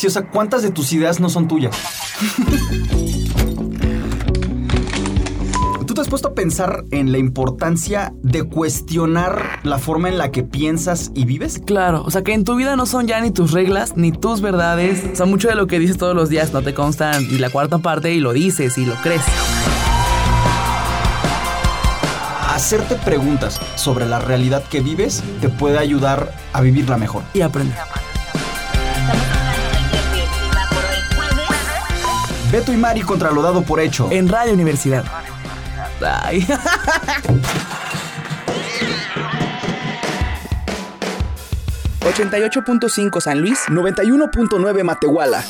Sí, o sea, ¿cuántas de tus ideas no son tuyas? ¿Tú te has puesto a pensar en la importancia de cuestionar la forma en la que piensas y vives? Claro, o sea que en tu vida no son ya ni tus reglas ni tus verdades. O sea, mucho de lo que dices todos los días no te constan ni la cuarta parte y lo dices y lo crees. Hacerte preguntas sobre la realidad que vives te puede ayudar a vivirla mejor. Y aprender. Beto y Mari contra lo dado por hecho. En Radio Universidad. Ay. ...88.5 San Luis... ...91.9 Matehuala...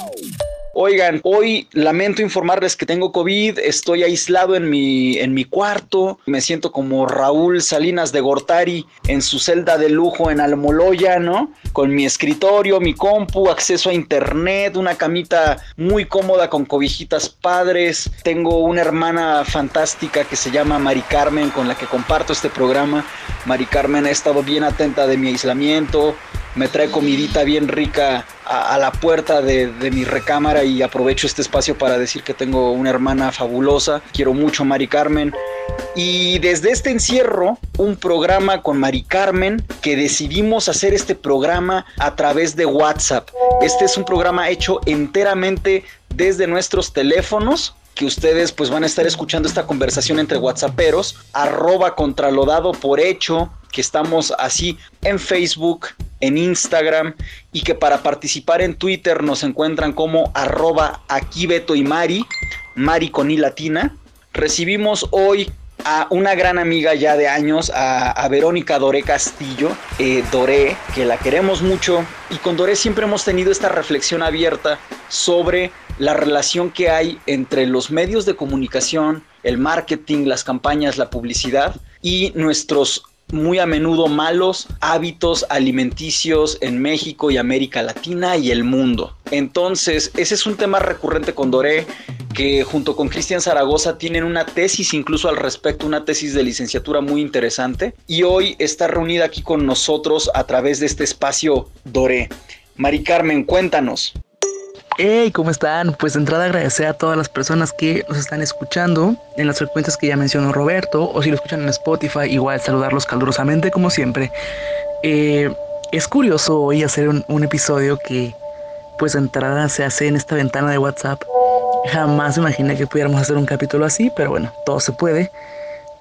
Oigan, hoy lamento informarles que tengo COVID, estoy aislado en mi, en mi cuarto, me siento como Raúl Salinas de Gortari en su celda de lujo en Almoloya, ¿no? Con mi escritorio, mi compu, acceso a internet, una camita muy cómoda con cobijitas padres. Tengo una hermana fantástica que se llama Mari Carmen con la que comparto este programa. Mari Carmen ha estado bien atenta de mi aislamiento, me trae comidita bien rica a, la puerta de, mi recámara y aprovecho este espacio para decir que tengo una hermana fabulosa. Quiero mucho a Mari Carmen. Y desde este encierro, un programa con Mari Carmen que decidimos hacer este programa a través de WhatsApp. Este es un programa hecho enteramente desde nuestros teléfonos que ustedes pues van a estar escuchando esta conversación entre whatsapperos, arroba contralodado por hecho, que estamos así en Facebook, en Instagram y que para participar en Twitter nos encuentran como arroba aquí Beto y Mari, Mari con I latina. Recibimos hoy a una gran amiga ya de años, a, Verónica Doré Castillo, eh, Doré, que la queremos mucho, y con Doré siempre hemos tenido esta reflexión abierta sobre la relación que hay entre los medios de comunicación, el marketing, las campañas, la publicidad y nuestros muy a menudo malos hábitos alimenticios en México y América Latina y el mundo. Entonces, ese es un tema recurrente con Doré, que junto con Cristian Zaragoza tienen una tesis incluso al respecto, una tesis de licenciatura muy interesante. Y hoy está reunida aquí con nosotros a través de este espacio Doré. Mari Carmen, cuéntanos. Hey, ¿cómo están? Pues de entrada agradecer a todas las personas que nos están escuchando en las frecuencias que ya mencionó Roberto, o si lo escuchan en Spotify, igual saludarlos calurosamente como siempre. Eh, es curioso hoy hacer un, episodio que pues de entrada se hace en esta ventana de WhatsApp. Jamás imaginé que pudiéramos hacer un capítulo así, pero bueno, todo se puede.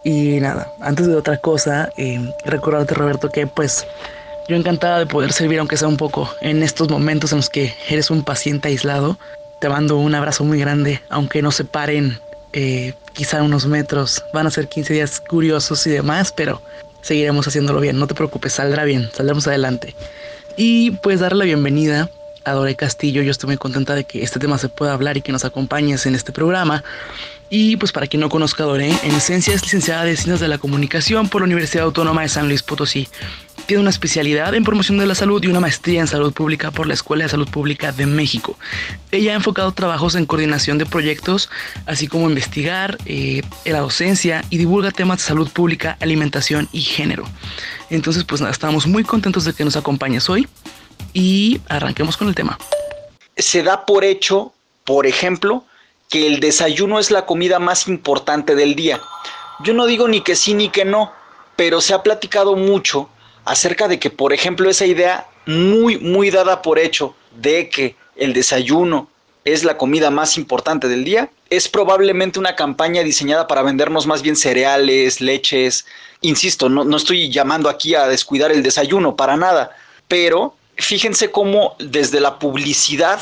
Y nada, antes de otra cosa, eh, recordarte Roberto que pues yo encantada de poder servir, aunque sea un poco, en estos momentos en los que eres un paciente aislado. Te mando un abrazo muy grande, aunque no se paren eh, quizá unos metros. Van a ser 15 días curiosos y demás, pero seguiremos haciéndolo bien. No te preocupes, saldrá bien, saldremos adelante. Y pues darle la bienvenida a Dore Castillo. Yo estoy muy contenta de que este tema se pueda hablar y que nos acompañes en este programa. Y pues para quien no conozca a Dore, en esencia es licenciada de Ciencias de la Comunicación por la Universidad Autónoma de San Luis Potosí. Tiene una especialidad en promoción de la salud y una maestría en salud pública por la Escuela de Salud Pública de México. Ella ha enfocado trabajos en coordinación de proyectos, así como investigar eh, la docencia y divulga temas de salud pública, alimentación y género. Entonces, pues nada, estamos muy contentos de que nos acompañes hoy y arranquemos con el tema. Se da por hecho, por ejemplo, que el desayuno es la comida más importante del día. Yo no digo ni que sí ni que no, pero se ha platicado mucho acerca de que, por ejemplo, esa idea muy, muy dada por hecho de que el desayuno es la comida más importante del día, es probablemente una campaña diseñada para vendernos más bien cereales, leches. Insisto, no, no estoy llamando aquí a descuidar el desayuno para nada, pero fíjense cómo desde la publicidad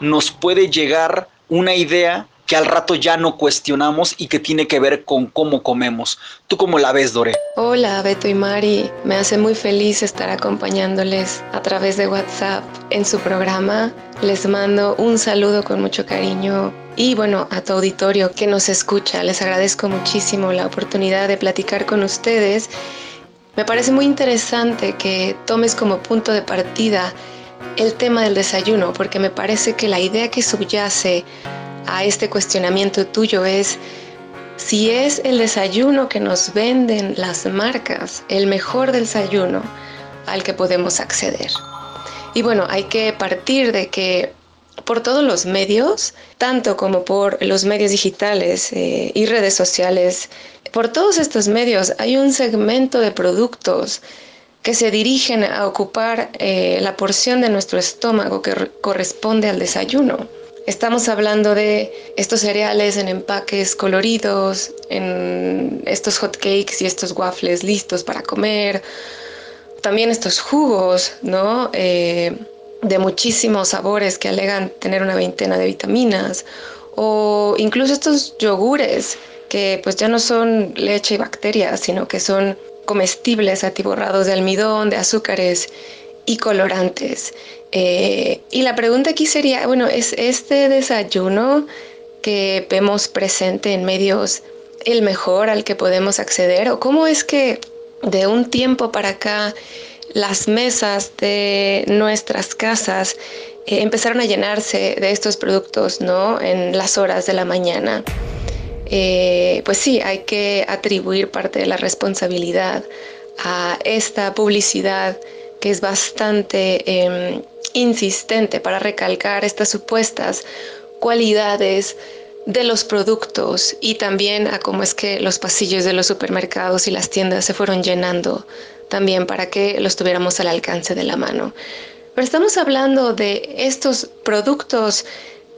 nos puede llegar una idea que al rato ya no cuestionamos y que tiene que ver con cómo comemos. ¿Tú cómo la ves, Dore? Hola, Beto y Mari. Me hace muy feliz estar acompañándoles a través de WhatsApp en su programa. Les mando un saludo con mucho cariño y bueno, a tu auditorio que nos escucha. Les agradezco muchísimo la oportunidad de platicar con ustedes. Me parece muy interesante que tomes como punto de partida el tema del desayuno, porque me parece que la idea que subyace a este cuestionamiento tuyo es si es el desayuno que nos venden las marcas el mejor desayuno al que podemos acceder. Y bueno, hay que partir de que por todos los medios, tanto como por los medios digitales eh, y redes sociales. Por todos estos medios hay un segmento de productos que se dirigen a ocupar eh, la porción de nuestro estómago que corresponde al desayuno. Estamos hablando de estos cereales en empaques coloridos, en estos hot cakes y estos waffles listos para comer, también estos jugos, ¿no? Eh, de muchísimos sabores que alegan tener una veintena de vitaminas, o incluso estos yogures que pues ya no son leche y bacterias, sino que son comestibles atiborrados de almidón, de azúcares y colorantes. Eh, y la pregunta aquí sería, bueno, ¿es este desayuno que vemos presente en medios el mejor al que podemos acceder? ¿O cómo es que de un tiempo para acá las mesas de nuestras casas eh, empezaron a llenarse de estos productos, ¿no? En las horas de la mañana. Eh, pues sí, hay que atribuir parte de la responsabilidad a esta publicidad que es bastante em, insistente para recalcar estas supuestas cualidades de los productos y también a cómo es que los pasillos de los supermercados y las tiendas se fueron llenando también para que los tuviéramos al alcance de la mano. Pero estamos hablando de estos productos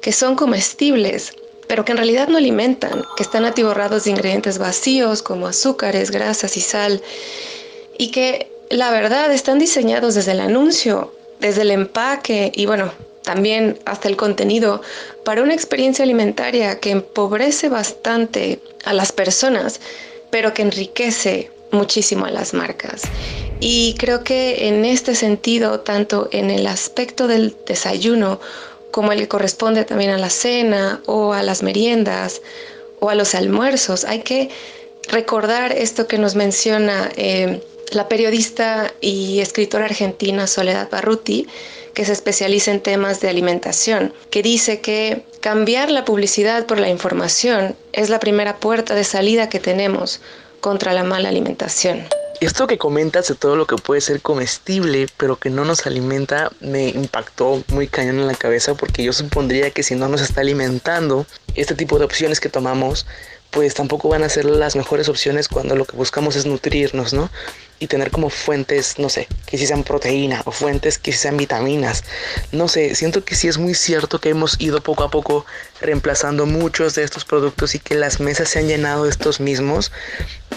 que son comestibles, pero que en realidad no alimentan, que están atiborrados de ingredientes vacíos como azúcares, grasas y sal, y que la verdad están diseñados desde el anuncio, desde el empaque y bueno, también hasta el contenido para una experiencia alimentaria que empobrece bastante a las personas, pero que enriquece muchísimo a las marcas. Y creo que en este sentido, tanto en el aspecto del desayuno como el que corresponde también a la cena o a las meriendas o a los almuerzos, hay que recordar esto que nos menciona eh, la periodista y escritora argentina Soledad Barruti, que se especializa en temas de alimentación, que dice que cambiar la publicidad por la información es la primera puerta de salida que tenemos contra la mala alimentación. Esto que comentas de todo lo que puede ser comestible, pero que no nos alimenta, me impactó muy cañón en la cabeza porque yo supondría que si no nos está alimentando, este tipo de opciones que tomamos, pues tampoco van a ser las mejores opciones cuando lo que buscamos es nutrirnos, ¿no? Y tener como fuentes, no sé, que si sean proteína o fuentes que si sean vitaminas. No sé, siento que sí es muy cierto que hemos ido poco a poco reemplazando muchos de estos productos y que las mesas se han llenado de estos mismos.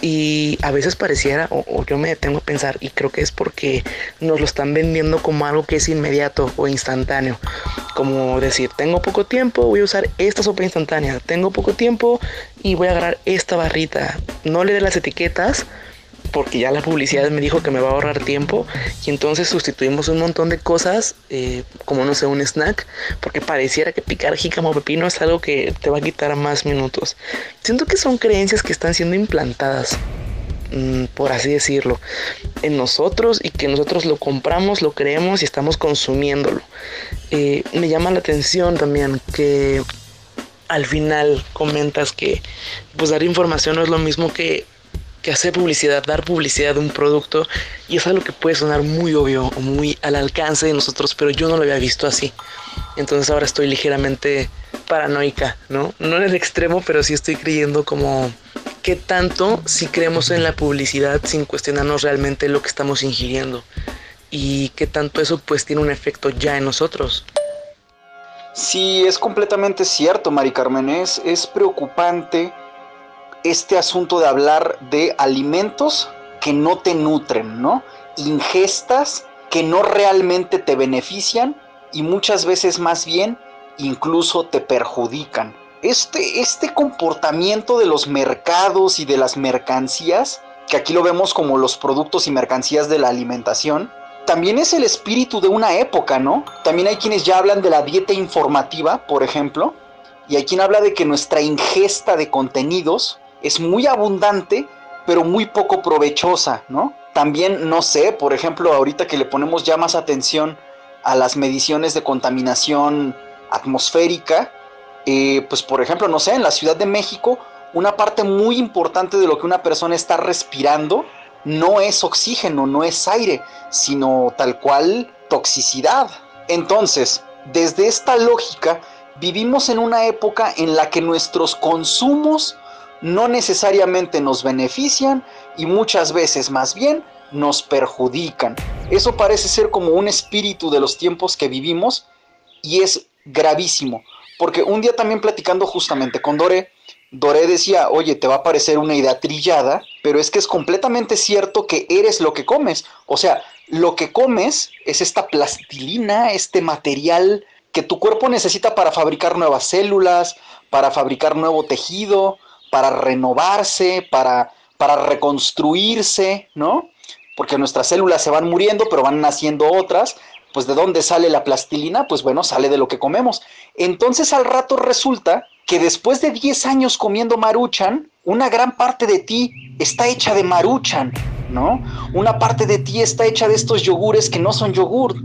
Y a veces pareciera, o, yo me detengo a pensar, y creo que es porque nos lo están vendiendo como algo que es inmediato o instantáneo. Como decir, tengo poco tiempo, voy a usar esta sopa instantánea. Tengo poco tiempo y voy a agarrar esta barrita. No le dé las etiquetas porque ya la publicidad me dijo que me va a ahorrar tiempo y entonces sustituimos un montón de cosas eh, como no sé un snack porque pareciera que picar jícamo pepino es algo que te va a quitar más minutos. Siento que son creencias que están siendo implantadas mm, por así decirlo en nosotros y que nosotros lo compramos lo creemos y estamos consumiéndolo. Eh, me llama la atención también que al final comentas que pues dar información no es lo mismo que que hacer publicidad, dar publicidad de un producto, y es algo que puede sonar muy obvio o muy al alcance de nosotros, pero yo no lo había visto así. Entonces ahora estoy ligeramente paranoica, ¿no? No en el extremo, pero sí estoy creyendo como qué tanto si creemos en la publicidad sin cuestionarnos realmente lo que estamos ingiriendo y qué tanto eso pues tiene un efecto ya en nosotros. Sí, es completamente cierto, Mari Carmen, es, es preocupante este asunto de hablar de alimentos que no te nutren, ¿no? Ingestas que no realmente te benefician y muchas veces más bien incluso te perjudican. Este, este comportamiento de los mercados y de las mercancías, que aquí lo vemos como los productos y mercancías de la alimentación, también es el espíritu de una época, ¿no? También hay quienes ya hablan de la dieta informativa, por ejemplo, y hay quien habla de que nuestra ingesta de contenidos es muy abundante, pero muy poco provechosa, ¿no? También, no sé, por ejemplo, ahorita que le ponemos ya más atención a las mediciones de contaminación atmosférica, eh, pues por ejemplo, no sé, en la Ciudad de México, una parte muy importante de lo que una persona está respirando no es oxígeno, no es aire, sino tal cual toxicidad. Entonces, desde esta lógica, vivimos en una época en la que nuestros consumos no necesariamente nos benefician y muchas veces más bien nos perjudican. Eso parece ser como un espíritu de los tiempos que vivimos y es gravísimo, porque un día también platicando justamente con Dore, Dore decía, oye, te va a parecer una idea trillada, pero es que es completamente cierto que eres lo que comes. O sea, lo que comes es esta plastilina, este material que tu cuerpo necesita para fabricar nuevas células, para fabricar nuevo tejido, para renovarse, para, para reconstruirse, ¿no? Porque nuestras células se van muriendo, pero van naciendo otras. Pues de dónde sale la plastilina? Pues bueno, sale de lo que comemos. Entonces al rato resulta que después de 10 años comiendo maruchan, una gran parte de ti está hecha de maruchan, ¿no? Una parte de ti está hecha de estos yogures que no son yogur.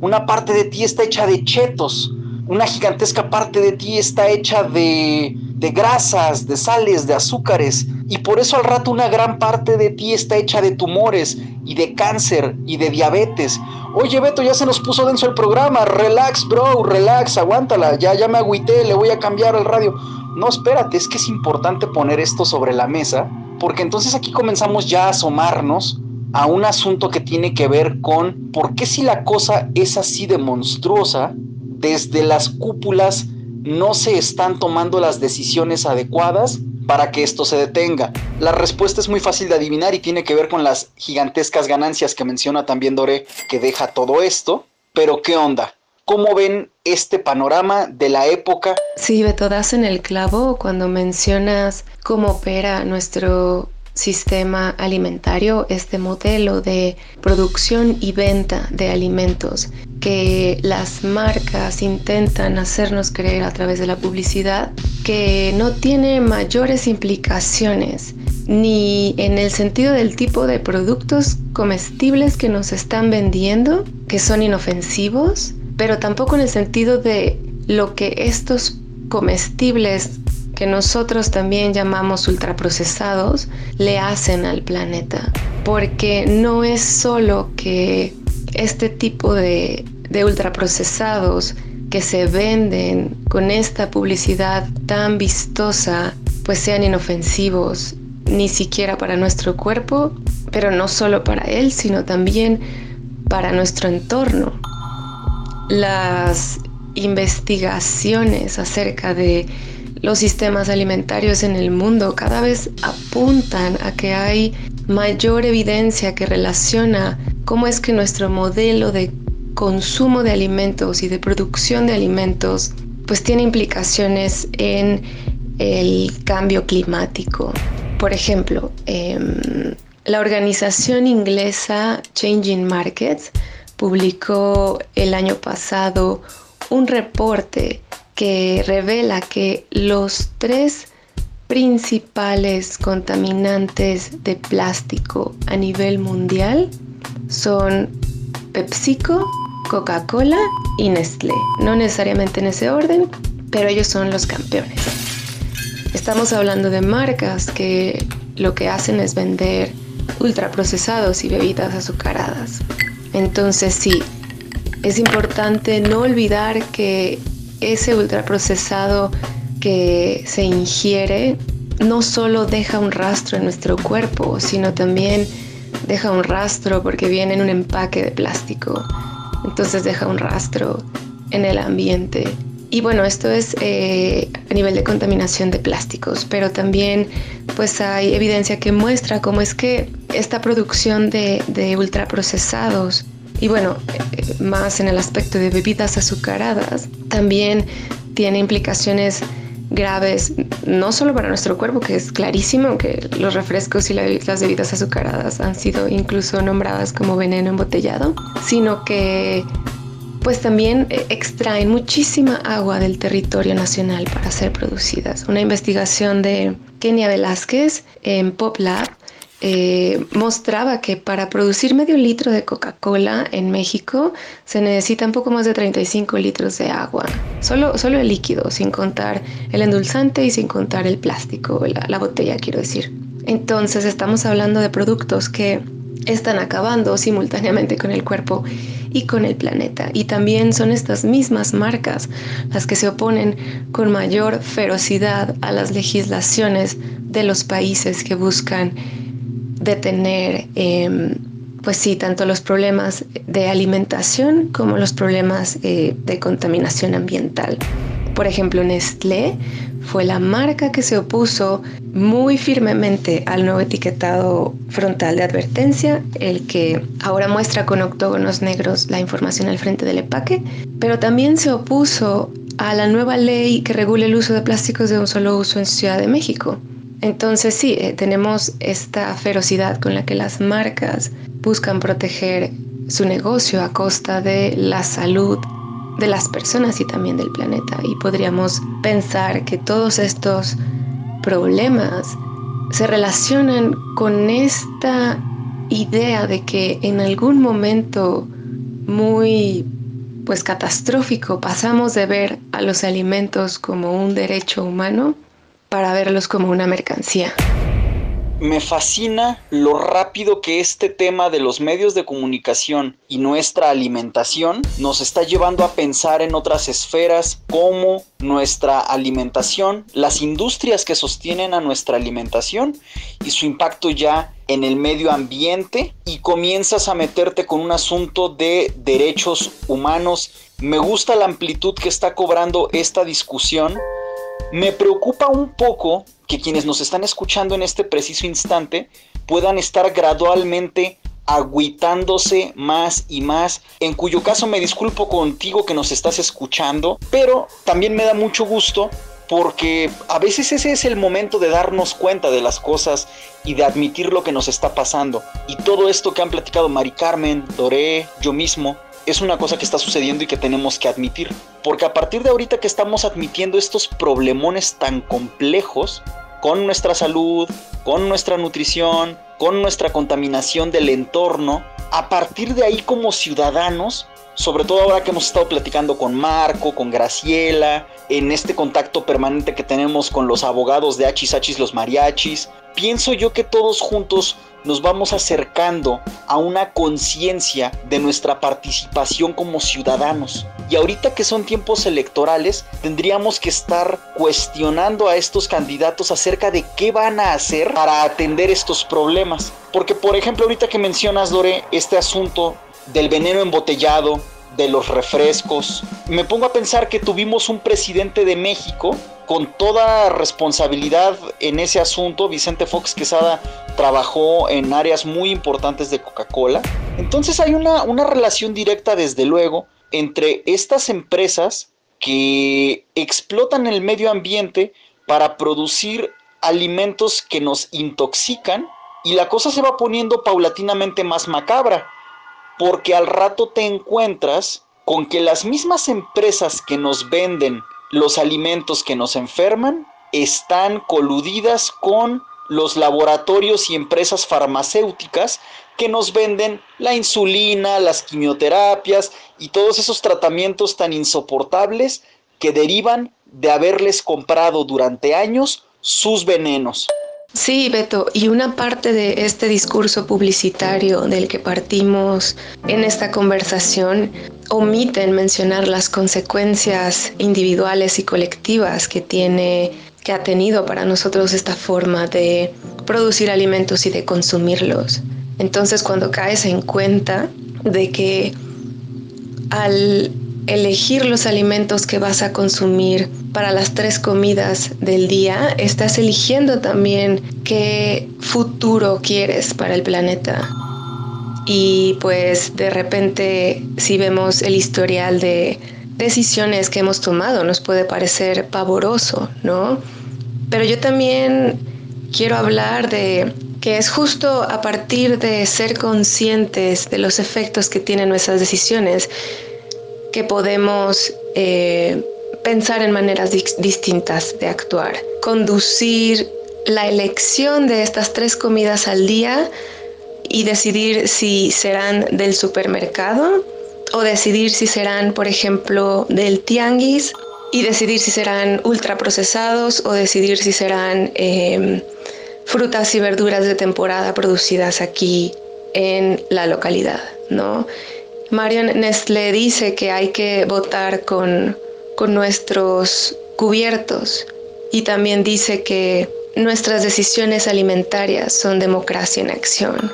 Una parte de ti está hecha de chetos. Una gigantesca parte de ti está hecha de, de grasas, de sales, de azúcares. Y por eso al rato una gran parte de ti está hecha de tumores y de cáncer y de diabetes. Oye Beto, ya se nos puso denso el programa. Relax, bro, relax, aguántala. Ya, ya me agüité, le voy a cambiar el radio. No, espérate, es que es importante poner esto sobre la mesa, porque entonces aquí comenzamos ya a asomarnos a un asunto que tiene que ver con por qué si la cosa es así de monstruosa, desde las cúpulas no se están tomando las decisiones adecuadas para que esto se detenga. La respuesta es muy fácil de adivinar y tiene que ver con las gigantescas ganancias que menciona también Dore que deja todo esto. Pero ¿qué onda? ¿Cómo ven este panorama de la época? Sí, Beto, das en el clavo cuando mencionas cómo opera nuestro sistema alimentario, este modelo de producción y venta de alimentos que las marcas intentan hacernos creer a través de la publicidad que no tiene mayores implicaciones ni en el sentido del tipo de productos comestibles que nos están vendiendo, que son inofensivos, pero tampoco en el sentido de lo que estos comestibles que nosotros también llamamos ultraprocesados le hacen al planeta. Porque no es solo que este tipo de, de ultraprocesados que se venden con esta publicidad tan vistosa, pues sean inofensivos, ni siquiera para nuestro cuerpo, pero no solo para él, sino también para nuestro entorno. Las investigaciones acerca de los sistemas alimentarios en el mundo cada vez apuntan a que hay mayor evidencia que relaciona cómo es que nuestro modelo de consumo de alimentos y de producción de alimentos pues tiene implicaciones en el cambio climático. Por ejemplo, em, la organización inglesa Changing Markets publicó el año pasado un reporte que revela que los tres principales contaminantes de plástico a nivel mundial son PepsiCo, Coca-Cola y Nestlé. No necesariamente en ese orden, pero ellos son los campeones. Estamos hablando de marcas que lo que hacen es vender ultraprocesados y bebidas azucaradas. Entonces sí, es importante no olvidar que ese ultraprocesado que se ingiere no solo deja un rastro en nuestro cuerpo, sino también deja un rastro porque viene en un empaque de plástico. Entonces deja un rastro en el ambiente. Y bueno, esto es eh, a nivel de contaminación de plásticos, pero también pues hay evidencia que muestra cómo es que esta producción de, de ultraprocesados y bueno, más en el aspecto de bebidas azucaradas, también tiene implicaciones graves, no solo para nuestro cuerpo, que es clarísimo que los refrescos y las bebidas azucaradas han sido incluso nombradas como veneno embotellado, sino que pues también eh, extraen muchísima agua del territorio nacional para ser producidas. Una investigación de Kenia Velázquez en PopLab eh, mostraba que para producir medio litro de Coca-Cola en México se necesita un poco más de 35 litros de agua, solo, solo el líquido, sin contar el endulzante y sin contar el plástico, la, la botella quiero decir. Entonces estamos hablando de productos que están acabando simultáneamente con el cuerpo y con el planeta. Y también son estas mismas marcas las que se oponen con mayor ferocidad a las legislaciones de los países que buscan detener, em, pues sí, tanto los problemas de alimentación como los problemas eh, de contaminación ambiental. Por ejemplo, Nestlé fue la marca que se opuso muy firmemente al nuevo etiquetado frontal de advertencia, el que ahora muestra con octógonos negros la información al frente del empaque, pero también se opuso a la nueva ley que regula el uso de plásticos de un solo uso en Ciudad de México. Entonces sí, eh, tenemos esta ferocidad con la que las marcas buscan proteger su negocio a costa de la salud de las personas y también del planeta. Y podríamos pensar que todos estos problemas se relacionan con esta idea de que en algún momento muy pues catastrófico pasamos de ver a los alimentos como un derecho humano para verlos como una mercancía me fascina lo rápido que este tema de los medios de comunicación y nuestra alimentación nos está llevando a pensar en otras esferas como nuestra alimentación, las industrias que sostienen a nuestra alimentación y su impacto ya en el medio ambiente y comienzas a meterte con un asunto de derechos humanos. Me gusta la amplitud que está cobrando esta discusión. Me preocupa un poco que quienes nos están escuchando en este preciso instante puedan estar gradualmente agüitándose más y más, en cuyo caso me disculpo contigo que nos estás escuchando, pero también me da mucho gusto porque a veces ese es el momento de darnos cuenta de las cosas y de admitir lo que nos está pasando. Y todo esto que han platicado Mari Carmen, Doré, yo mismo, es una cosa que está sucediendo y que tenemos que admitir. Porque a partir de ahorita que estamos admitiendo estos problemones tan complejos, con nuestra salud, con nuestra nutrición, con nuestra contaminación del entorno, a partir de ahí como ciudadanos, sobre todo ahora que hemos estado platicando con Marco, con Graciela, en este contacto permanente que tenemos con los abogados de Hachis Hachis los mariachis, pienso yo que todos juntos nos vamos acercando a una conciencia de nuestra participación como ciudadanos. Y ahorita que son tiempos electorales, tendríamos que estar cuestionando a estos candidatos acerca de qué van a hacer para atender estos problemas. Porque, por ejemplo, ahorita que mencionas, Lore, este asunto del veneno embotellado, de los refrescos, me pongo a pensar que tuvimos un presidente de México con toda responsabilidad en ese asunto, Vicente Fox Quesada trabajó en áreas muy importantes de Coca-Cola. Entonces hay una, una relación directa, desde luego, entre estas empresas que explotan el medio ambiente para producir alimentos que nos intoxican y la cosa se va poniendo paulatinamente más macabra, porque al rato te encuentras con que las mismas empresas que nos venden los alimentos que nos enferman están coludidas con los laboratorios y empresas farmacéuticas que nos venden la insulina, las quimioterapias y todos esos tratamientos tan insoportables que derivan de haberles comprado durante años sus venenos. Sí, Beto, y una parte de este discurso publicitario del que partimos en esta conversación omiten mencionar las consecuencias individuales y colectivas que tiene que ha tenido para nosotros esta forma de producir alimentos y de consumirlos. Entonces, cuando caes en cuenta de que al elegir los alimentos que vas a consumir para las tres comidas del día, estás eligiendo también qué futuro quieres para el planeta. Y pues de repente si vemos el historial de decisiones que hemos tomado, nos puede parecer pavoroso, ¿no? Pero yo también quiero hablar de que es justo a partir de ser conscientes de los efectos que tienen nuestras decisiones que podemos eh, pensar en maneras distintas de actuar. Conducir la elección de estas tres comidas al día y decidir si serán del supermercado o decidir si serán, por ejemplo, del tianguis y decidir si serán ultraprocesados o decidir si serán em, frutas y verduras de temporada producidas aquí en la localidad, ¿no? Marion Nestlé dice que hay que votar con, con nuestros cubiertos y también dice que nuestras decisiones alimentarias son democracia en acción.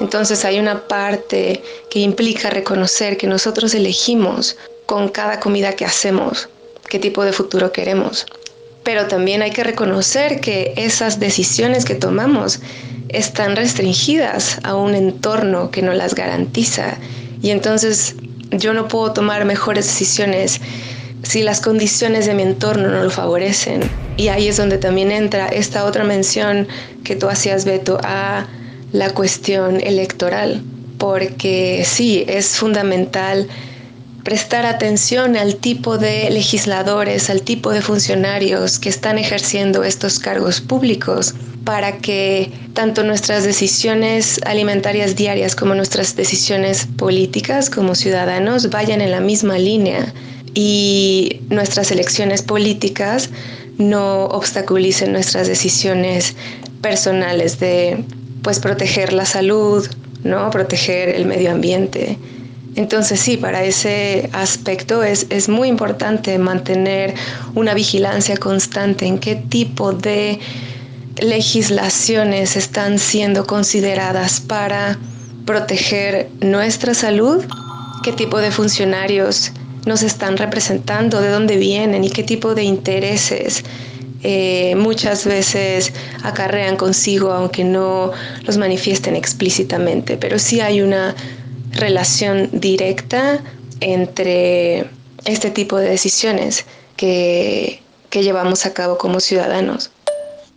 Entonces hay una parte que implica reconocer que nosotros elegimos con cada comida que hacemos qué tipo de futuro queremos. Pero también hay que reconocer que esas decisiones que tomamos están restringidas a un entorno que no las garantiza. Y entonces yo no puedo tomar mejores decisiones si las condiciones de mi entorno no lo favorecen. Y ahí es donde también entra esta otra mención que tú hacías, Beto, a la cuestión electoral. Porque sí, es fundamental prestar atención al tipo de legisladores, al tipo de funcionarios que están ejerciendo estos cargos públicos para que tanto nuestras decisiones alimentarias diarias como nuestras decisiones políticas como ciudadanos vayan en la misma línea y nuestras elecciones políticas no obstaculicen nuestras decisiones personales de pues proteger la salud, ¿no? proteger el medio ambiente. Entonces sí, para ese aspecto es, es, muy importante mantener una vigilancia constante en qué tipo de legislaciones están siendo consideradas para proteger nuestra salud, qué tipo de funcionarios nos están representando, de dónde vienen y qué tipo de intereses eh, muchas veces acarrean consigo, aunque no los manifiesten explícitamente, pero sí hay una relación directa entre este tipo de decisiones que, que llevamos a cabo como ciudadanos.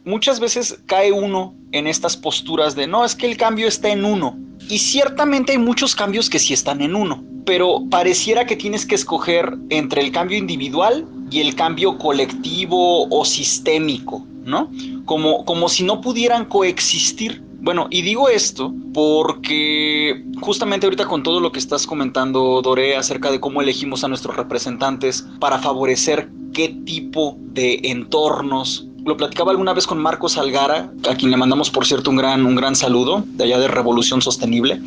Muchas veces cae uno en estas posturas de no, es que el cambio está en uno. Y ciertamente hay muchos cambios que sí están en uno, pero pareciera que tienes que escoger entre el cambio individual y el cambio colectivo o sistémico, ¿no? Como, como si no pudieran coexistir. Bueno, y digo esto porque justamente ahorita con todo lo que estás comentando, Doré, acerca de cómo elegimos a nuestros representantes para favorecer qué tipo de entornos. Lo platicaba alguna vez con Marcos Algara, a quien le mandamos, por cierto, un gran, un gran saludo de allá de Revolución Sostenible.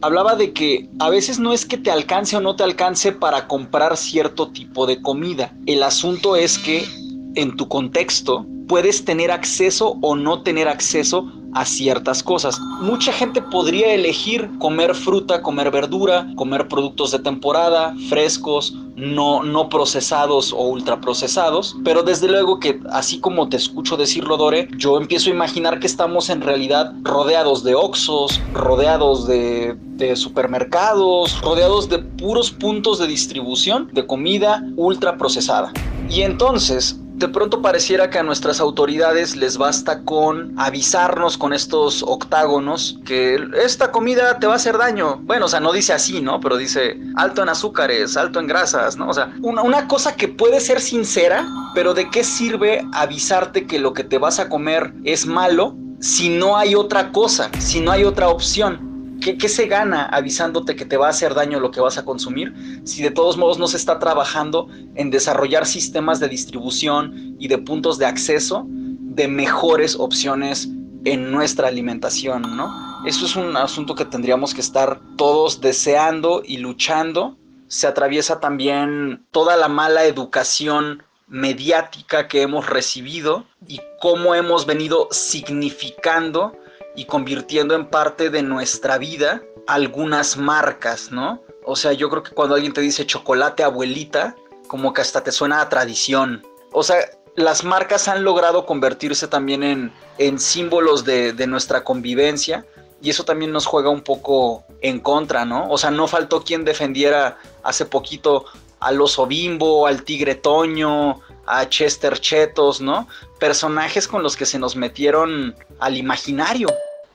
Hablaba de que a veces no es que te alcance o no te alcance para comprar cierto tipo de comida. El asunto es que en tu contexto puedes tener acceso o no tener acceso a ciertas cosas. Mucha gente podría elegir comer fruta, comer verdura, comer productos de temporada, frescos, no, no procesados o ultraprocesados, pero desde luego que así como te escucho decirlo, Dore, yo empiezo a imaginar que estamos en realidad rodeados de Oxos, rodeados de, de supermercados, rodeados de puros puntos de distribución de comida ultraprocesada. Y entonces, de pronto pareciera que a nuestras autoridades les basta con avisarnos con estos octágonos que esta comida te va a hacer daño. Bueno, o sea, no dice así, ¿no? Pero dice alto en azúcares, alto en grasas, ¿no? O sea, una, una cosa que puede ser sincera, pero ¿de qué sirve avisarte que lo que te vas a comer es malo si no hay otra cosa, si no hay otra opción? ¿Qué, se gana avisándote que te va a hacer daño lo que vas a consumir si de todos modos no se está trabajando en desarrollar sistemas de distribución y de puntos de acceso de mejores opciones en nuestra alimentación, ¿no? Eso es un asunto que tendríamos que estar todos deseando y luchando. Se atraviesa también toda la mala educación mediática que hemos recibido y cómo hemos venido significando y convirtiendo en parte de nuestra vida algunas marcas, ¿no? O sea, yo creo que cuando alguien te dice chocolate abuelita, como que hasta te suena a tradición. O sea, las marcas han logrado convertirse también en, en símbolos de, de nuestra convivencia y eso también nos juega un poco en contra, ¿no? O sea, no faltó quien defendiera hace poquito al oso bimbo, al tigre toño, a Chester Chetos, ¿no? Personajes con los que se nos metieron al imaginario.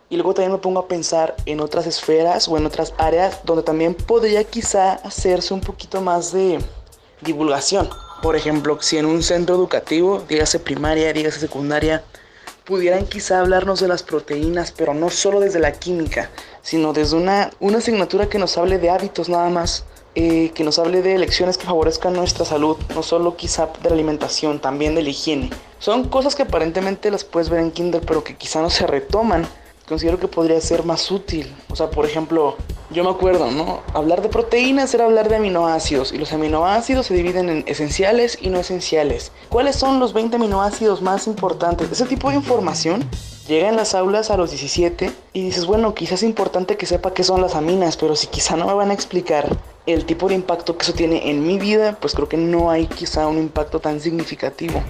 Y luego también me pongo a pensar en otras esferas o en otras áreas donde también podría quizá hacerse un poquito más de divulgación. Por ejemplo, si en un centro educativo, dígase primaria, dígase secundaria, pudieran quizá hablarnos de las proteínas, pero no solo desde la química, sino desde una, una asignatura que nos hable de hábitos nada más eh, que nos hable de elecciones que favorezcan nuestra salud, no solo quizá de la alimentación, también de la higiene. Son cosas que aparentemente las puedes ver en Kindle, pero que quizá no se retoman considero que podría ser más útil. O sea, por ejemplo, yo me acuerdo, ¿no? Hablar de proteínas era hablar de aminoácidos y los aminoácidos se dividen en esenciales y no esenciales. ¿Cuáles son los 20 aminoácidos más importantes? Ese tipo de información llega en las aulas a los 17 y dices, bueno, quizás es importante que sepa qué son las aminas, pero si quizá no me van a explicar el tipo de impacto que eso tiene en mi vida, pues creo que no hay quizá un impacto tan significativo.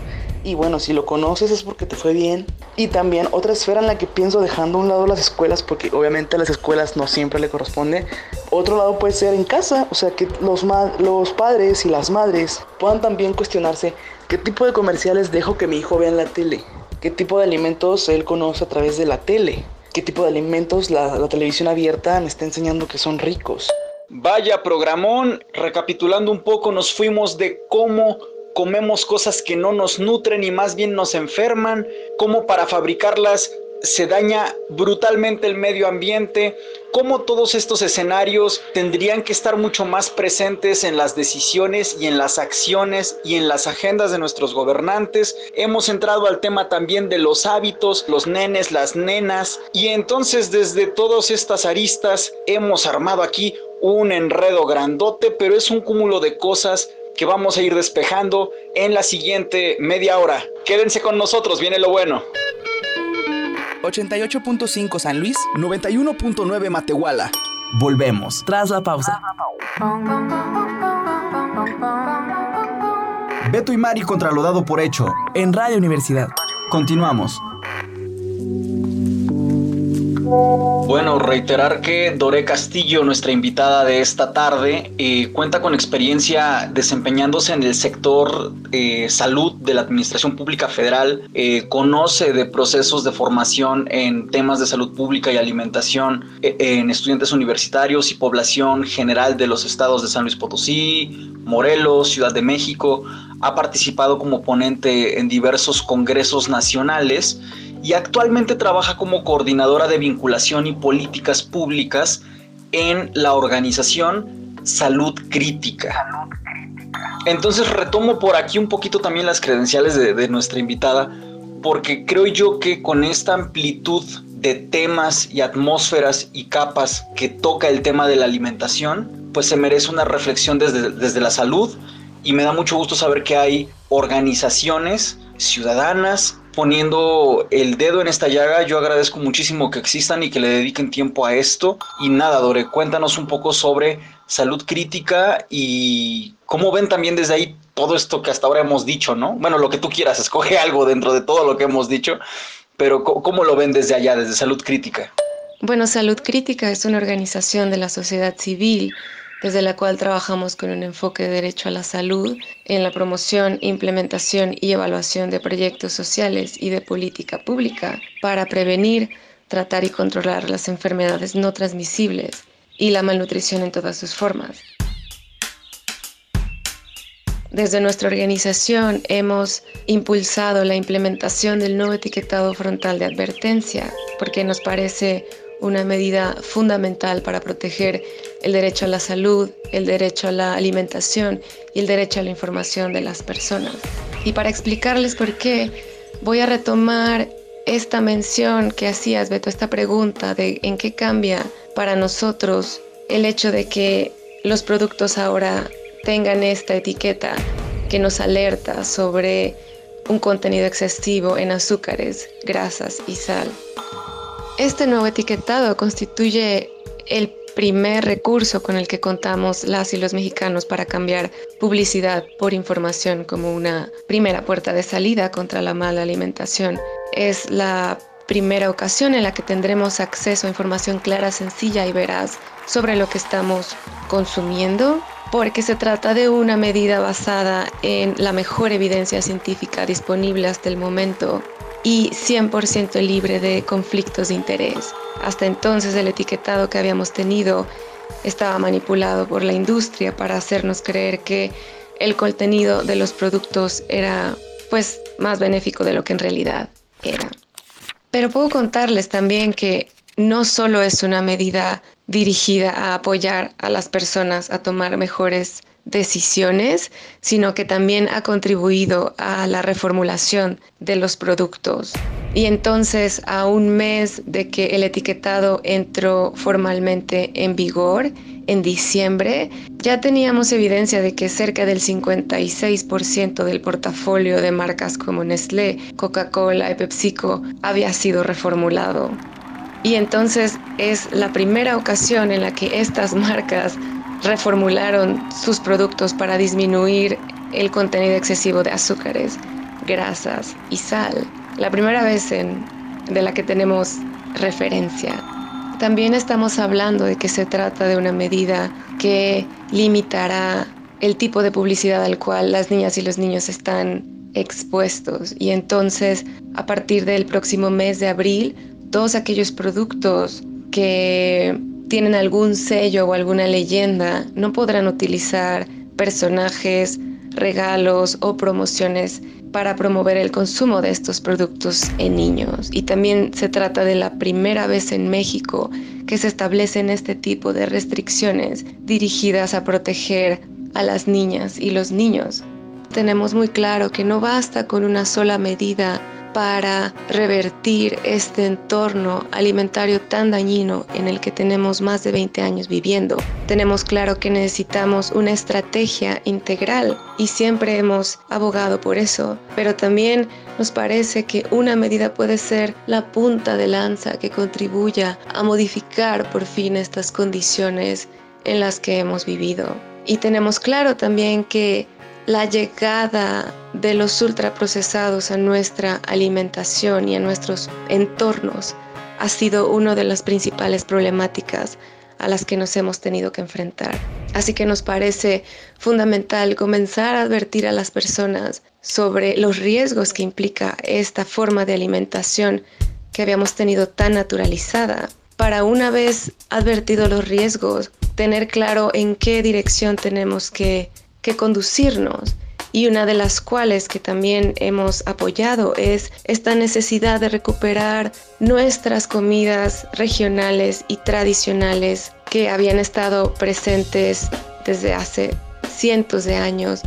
Y bueno, si lo conoces es porque te fue bien. Y también otra esfera en la que pienso dejando a un lado las escuelas, porque obviamente a las escuelas no siempre le corresponde. Otro lado puede ser en casa, o sea que los, padres y las madres puedan también cuestionarse qué tipo de comerciales dejo que mi hijo vea en la tele, qué tipo de alimentos él conoce a través de la tele, qué tipo de alimentos la televisión abierta me está enseñando que son ricos. Vaya programón, recapitulando un poco, nos fuimos de cómo comemos cosas que no nos nutren y más bien nos enferman, cómo para fabricarlas se daña brutalmente el medio ambiente, cómo todos estos escenarios tendrían que estar mucho más presentes en las decisiones y en las acciones y en las agendas de nuestros gobernantes. Hemos entrado al tema también de los hábitos, los nenes, las nenas, y entonces desde todas estas aristas hemos armado aquí un enredo grandote, pero es un cúmulo de cosas que vamos a ir despejando en la siguiente media hora. Quédense con nosotros, viene lo bueno. 88.5 San Luis, 91.9 Matehuala. Volvemos tras la pausa. Beto y Mari contra lo dado por hecho. En Radio Universidad. Continuamos. Bueno, reiterar que Doré Castillo, nuestra invitada de esta tarde, eh, cuenta con experiencia desempeñándose en el sector eh, salud de la Administración Pública Federal, eh, conoce de procesos de formación en temas de salud pública y alimentación en estudiantes universitarios y población general de los estados de San Luis Potosí, Morelos, Ciudad de México. Ha participado como ponente en diversos congresos nacionales y actualmente trabaja como coordinadora de vinculación y políticas públicas en la organización Salud Crítica. Entonces retomo por aquí un poquito también las credenciales de, nuestra invitada, porque creo yo que con esta amplitud de temas y atmósferas y capas que toca el tema de la alimentación, pues se merece una reflexión desde, desde la salud y me da mucho gusto saber que hay organizaciones ciudadanas poniendo el dedo en esta llaga. Yo agradezco muchísimo que existan y que le dediquen tiempo a esto. Y nada, Dore, cuéntanos un poco sobre salud crítica y cómo ven también desde ahí todo esto que hasta ahora hemos dicho, ¿no? Bueno, lo que tú quieras, escoge algo dentro de todo lo que hemos dicho, pero ¿cómo lo ven desde allá, desde salud crítica? Bueno, Salud Crítica es una organización de la sociedad civil desde la cual trabajamos con un enfoque de derecho a la salud en la promoción, implementación y evaluación de proyectos sociales y de política pública para prevenir, tratar y controlar las enfermedades no transmisibles y la malnutrición en todas sus formas. Desde nuestra organización hemos impulsado la implementación del nuevo etiquetado frontal de advertencia porque nos parece una medida fundamental para proteger el derecho a la salud, el derecho a la alimentación y el derecho a la información de las personas. Y para explicarles por qué, voy a retomar esta mención que hacías, Beto, esta pregunta de en qué cambia para nosotros el hecho de que los productos ahora tengan esta etiqueta que nos alerta sobre un contenido excesivo en azúcares, grasas y sal. Este nuevo etiquetado constituye el primer recurso con el que contamos las y los mexicanos para cambiar publicidad por información como una primera puerta de salida contra la mala alimentación. Es la primera ocasión en la que tendremos acceso a información clara, sencilla y veraz sobre lo que estamos consumiendo, porque se trata de una medida basada en la mejor evidencia científica disponible hasta el momento y 100% libre de conflictos de interés. Hasta entonces el etiquetado que habíamos tenido estaba manipulado por la industria para hacernos creer que el contenido de los productos era pues más benéfico de lo que en realidad era. Pero puedo contarles también que no solo es una medida dirigida a apoyar a las personas a tomar mejores decisiones, sino que también ha contribuido a la reformulación de los productos Y entonces, a un mes de que el etiquetado entró formalmente en vigor, en diciembre, ya teníamos evidencia de que cerca del 56% del portafolio de marcas como Nestlé, Coca-Cola y PepsiCo había sido reformulado. Y entonces es la primera ocasión en la que estas marcas reformularon sus productos para disminuir el contenido excesivo de azúcares, grasas y sal la primera vez en, de la que tenemos referencia. También estamos hablando de que se trata de una medida que limitará el tipo de publicidad al cual las niñas y los niños están expuestos. Y entonces, a partir del próximo mes de abril, todos aquellos productos que tienen algún sello o alguna leyenda no podrán utilizar personajes, regalos o promociones para promover el consumo de estos productos en niños. Y también se trata de la primera vez en México que se establecen este tipo de restricciones dirigidas a proteger a las niñas y los niños. Tenemos muy claro que no basta con una sola medida para revertir este entorno alimentario tan dañino en el que tenemos más de 20 años viviendo. Tenemos claro que necesitamos una estrategia integral y siempre hemos abogado por eso, pero también nos parece que una medida puede ser la punta de lanza que contribuya a modificar por fin estas condiciones en las que hemos vivido. Y tenemos claro también que la llegada de los ultraprocesados a nuestra alimentación y a nuestros entornos ha sido una de las principales problemáticas a las que nos hemos tenido que enfrentar. Así que nos parece fundamental comenzar a advertir a las personas sobre los riesgos que implica esta forma de alimentación que habíamos tenido tan naturalizada, para una vez advertido los riesgos, tener claro en qué dirección tenemos que conducirnos. Y una de las cuales que también hemos apoyado es esta necesidad de recuperar nuestras comidas regionales y tradicionales que habían estado presentes desde hace cientos de años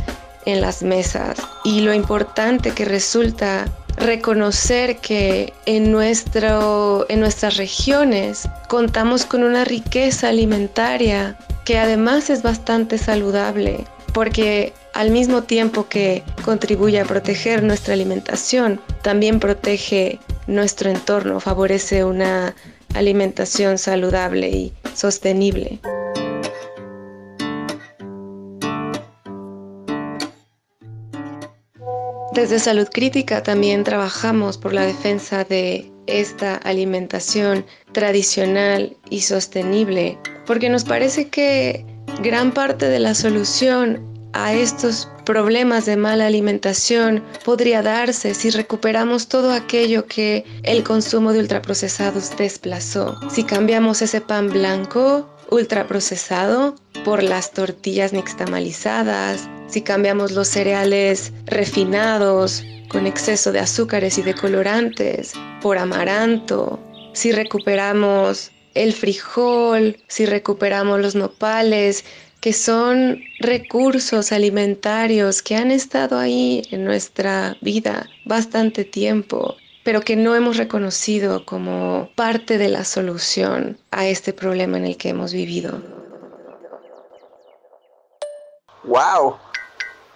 en las mesas. Y lo importante que resulta reconocer que en, nuestro, en nuestras regiones contamos con una riqueza alimentaria que además es bastante saludable porque al mismo tiempo que contribuye a proteger nuestra alimentación, también protege nuestro entorno, favorece una alimentación saludable y sostenible. Desde Salud Crítica también trabajamos por la defensa de esta alimentación tradicional y sostenible, porque nos parece que Gran parte de la solución a estos problemas de mala alimentación podría darse si recuperamos todo aquello que el consumo de ultraprocesados desplazó. Si cambiamos ese pan blanco ultraprocesado por las tortillas nixtamalizadas, si cambiamos los cereales refinados con exceso de azúcares y de colorantes por amaranto, si recuperamos el frijol, si recuperamos los nopales, que son recursos alimentarios que han estado ahí en nuestra vida bastante tiempo, pero que no hemos reconocido como parte de la solución a este problema en el que hemos vivido. ¡Wow!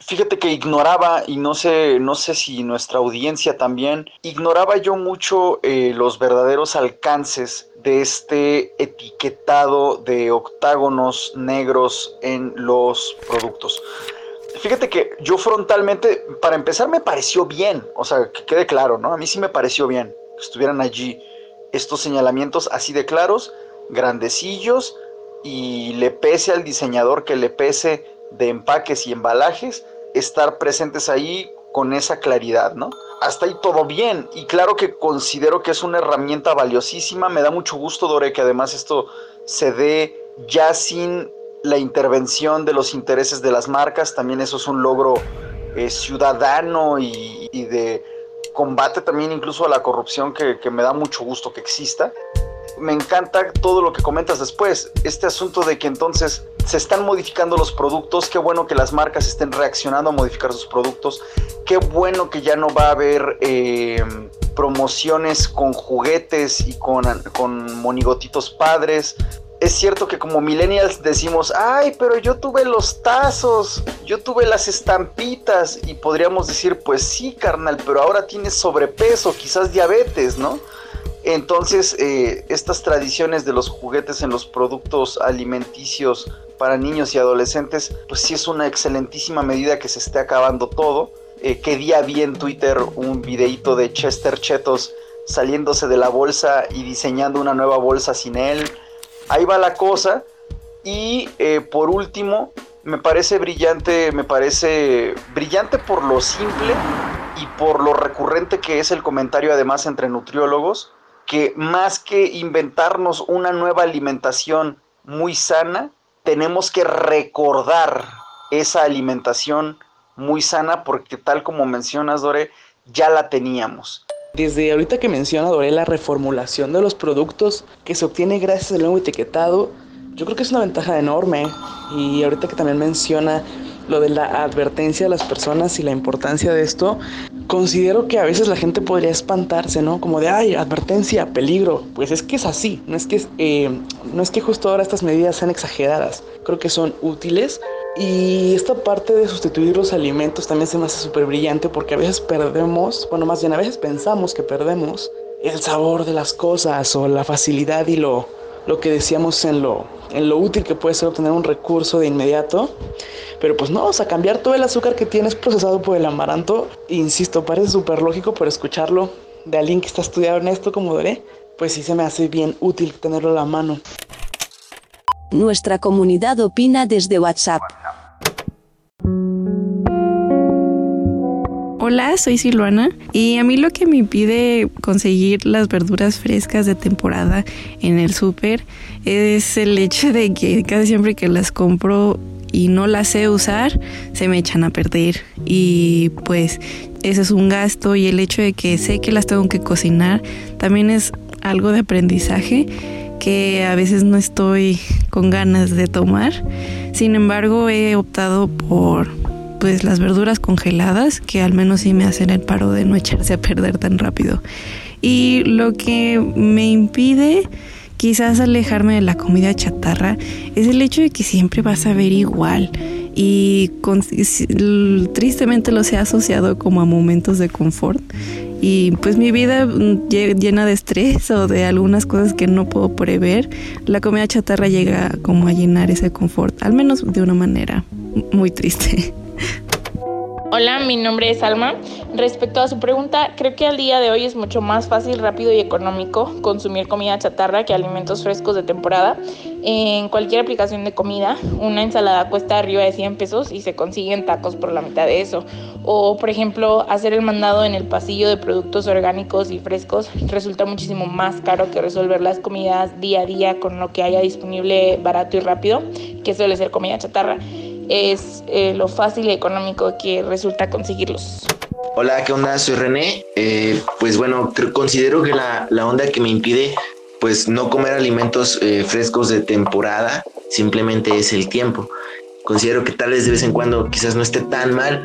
Fíjate que ignoraba, y no sé, no sé si nuestra audiencia también, ignoraba yo mucho eh, los verdaderos alcances de este etiquetado de octágonos negros en los productos. Fíjate que yo frontalmente, para empezar, me pareció bien, o sea, que quede claro, ¿no? A mí sí me pareció bien que estuvieran allí estos señalamientos así de claros, grandecillos, y le pese al diseñador que le pese de empaques y embalajes, estar presentes ahí con esa claridad, ¿no? Hasta ahí todo bien. Y claro que considero que es una herramienta valiosísima, me da mucho gusto Dore que además esto se dé ya sin la intervención de los intereses de las marcas, también eso es un logro eh, ciudadano y, de combate también incluso a la corrupción que, que me da mucho gusto que exista. Me encanta todo lo que comentas después. Este asunto de que entonces se están modificando los productos, qué bueno que las marcas estén reaccionando a modificar sus productos, qué bueno que ya no va a haber eh, promociones con juguetes y con, con monigotitos padres. Es cierto que como millennials decimos, ay, pero yo tuve los tazos, yo tuve las estampitas y podríamos decir, pues sí, carnal, pero ahora tienes sobrepeso, quizás diabetes, ¿no? Entonces, eh, estas tradiciones de los juguetes en los productos alimenticios para niños y adolescentes, pues sí es una excelentísima medida que se esté acabando todo. Eh, que día vi en Twitter un videito de Chester Chetos saliéndose de la bolsa y diseñando una nueva bolsa sin él. Ahí va la cosa. Y eh, por último, me parece brillante, me parece brillante por lo simple y por lo recurrente que es el comentario además entre nutriólogos que más que inventarnos una nueva alimentación muy sana, tenemos que recordar esa alimentación muy sana porque tal como mencionas, Dore, ya la teníamos. Desde ahorita que menciona Dore la reformulación de los productos que se obtiene gracias al nuevo etiquetado, yo creo que es una ventaja enorme. Y ahorita que también menciona lo de la advertencia a las personas y la importancia de esto, considero que a veces la gente podría espantarse, ¿no? Como de, ay, advertencia, peligro. Pues es que es así, no es que, eh, no es que justo ahora estas medidas sean exageradas, creo que son útiles. Y esta parte de sustituir los alimentos también se me hace súper brillante porque a veces perdemos, bueno, más bien a veces pensamos que perdemos el sabor de las cosas o la facilidad y lo, lo que decíamos en lo, en lo útil que puede ser obtener un recurso de inmediato. Pero pues no, o sea, cambiar todo el azúcar que tienes procesado por el amaranto, insisto, parece súper lógico, pero escucharlo de alguien que está estudiado en esto como Doré, pues sí se me hace bien útil tenerlo a la mano. Nuestra comunidad opina desde WhatsApp. Hola, soy Silvana y a mí lo que me impide conseguir las verduras frescas de temporada en el súper es el hecho de que casi siempre que las compro y no las sé usar, se me echan a perder. Y pues ese es un gasto y el hecho de que sé que las tengo que cocinar también es algo de aprendizaje que a veces no estoy con ganas de tomar. Sin embargo, he optado por pues las verduras congeladas, que al menos sí me hacen el paro de no echarse a perder tan rápido. Y lo que me impide quizás alejarme de la comida chatarra es el hecho de que siempre vas a ver igual y tristemente lo ha asociado como a momentos de confort y pues mi vida mm, llena de estrés o de algunas cosas que no puedo prever, la comida chatarra llega como a llenar ese confort, al menos de una manera muy triste. Hola, mi nombre es Alma. Respecto a su pregunta, creo que al día de hoy es mucho más fácil, rápido y económico consumir comida chatarra que alimentos frescos de temporada. En cualquier aplicación de comida, una ensalada cuesta arriba de 100 pesos y se consiguen tacos por la mitad de eso. O, por ejemplo, hacer el mandado en el pasillo de productos orgánicos y frescos resulta muchísimo más caro que resolver las comidas día a día con lo que haya disponible barato y rápido, que suele ser comida chatarra es eh, lo fácil y económico que resulta conseguirlos. Hola, ¿qué onda? Soy René. Eh, pues bueno, considero que la, la, onda que me impide pues no comer alimentos eh, frescos de temporada simplemente es el tiempo. Considero que tal vez de vez en cuando quizás no esté tan mal,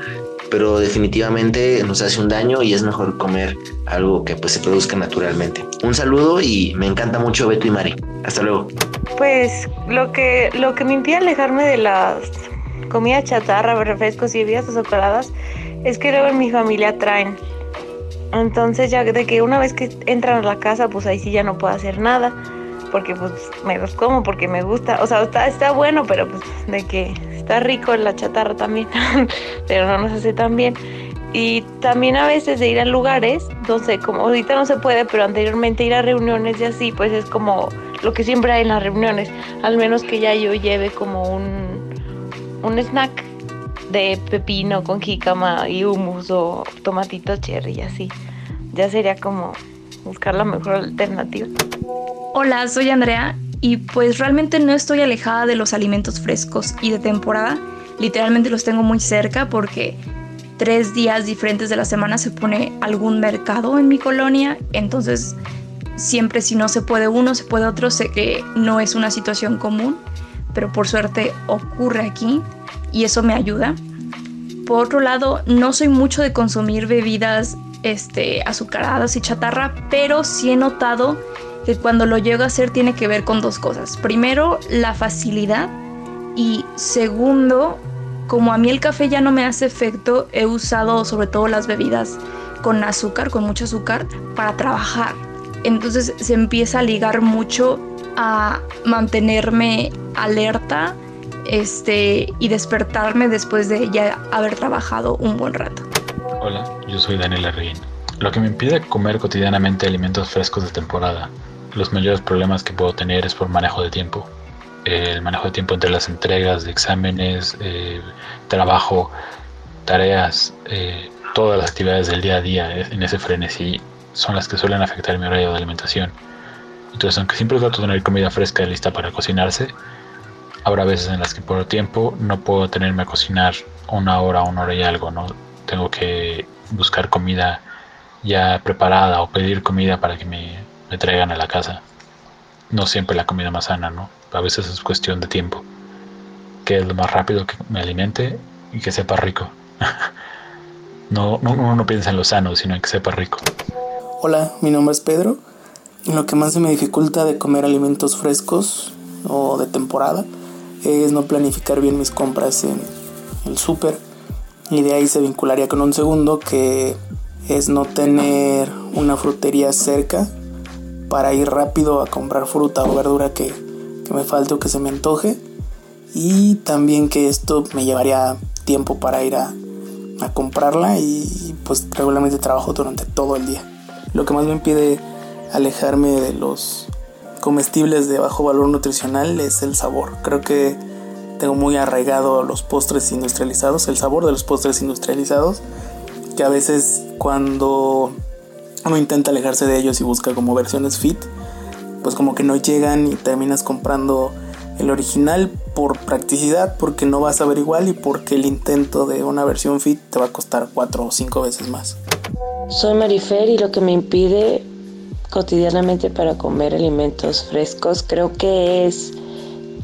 pero definitivamente nos hace un daño y es mejor comer algo que pues se produzca naturalmente. Un saludo y me encanta mucho Beto y Mari. Hasta luego. Pues lo que, lo que me impide alejarme de las comida chatarra, refrescos y bebidas azucaradas, es que luego en mi familia traen. Entonces ya de que una vez que entran a la casa, pues ahí sí ya no puedo hacer nada, porque pues me los como, porque me gusta. O sea, está, está bueno, pero pues de que está rico la chatarra también, pero no nos hace tan bien. Y también a veces de ir a lugares, entonces como ahorita no se puede, pero anteriormente ir a reuniones y así, pues es como lo que siempre hay en las reuniones, al menos que ya yo lleve como un un snack de pepino con jícama y hummus o tomatito cherry y así. Ya sería como buscar la mejor alternativa. Hola, soy Andrea y pues realmente no estoy alejada de los alimentos frescos y de temporada. Literalmente los tengo muy cerca porque tres días diferentes de la semana se pone algún mercado en mi colonia. Entonces siempre si no se puede uno, se puede otro. Sé que no es una situación común, pero por suerte ocurre aquí y eso me ayuda. Por otro lado, no soy mucho de consumir bebidas este, azucaradas y chatarra, pero sí he notado que cuando lo llego a hacer tiene que ver con dos cosas. Primero, la facilidad y segundo, como a mí el café ya no me hace efecto, he usado sobre todo las bebidas con azúcar, con mucho azúcar, para trabajar. Entonces se empieza a ligar mucho a mantenerme alerta este, y despertarme después de ya haber trabajado un buen rato. Hola, yo soy Daniela Reguín. Lo que me impide comer cotidianamente alimentos frescos de temporada, los mayores problemas que puedo tener es por manejo de tiempo. El manejo de tiempo entre las entregas de exámenes, eh, trabajo, tareas, eh, todas las actividades del día a día en ese frenesí son las que suelen afectar mi horario de alimentación. Entonces, aunque siempre trato de tener comida fresca lista para cocinarse, habrá veces en las que por tiempo no puedo tenerme a cocinar una hora, una hora y algo, ¿no? Tengo que buscar comida ya preparada o pedir comida para que me, me traigan a la casa. No siempre la comida más sana, ¿no? A veces es cuestión de tiempo. Que es lo más rápido que me alimente y que sepa rico. no, no, uno no piensa en lo sano, sino en que sepa rico. Hola, mi nombre es Pedro. Lo que más se me dificulta de comer alimentos frescos o de temporada es no planificar bien mis compras en el súper. Y de ahí se vincularía con un segundo que es no tener una frutería cerca para ir rápido a comprar fruta o verdura que, que me falte o que se me antoje. Y también que esto me llevaría tiempo para ir a, a comprarla y pues regularmente trabajo durante todo el día. Lo que más me impide alejarme de los comestibles de bajo valor nutricional es el sabor. Creo que tengo muy arraigado los postres industrializados, el sabor de los postres industrializados, que a veces cuando uno intenta alejarse de ellos y busca como versiones fit, pues como que no llegan y terminas comprando el original por practicidad, porque no vas a ver igual y porque el intento de una versión fit te va a costar cuatro o cinco veces más. Soy Marifer y lo que me impide cotidianamente para comer alimentos frescos. Creo que es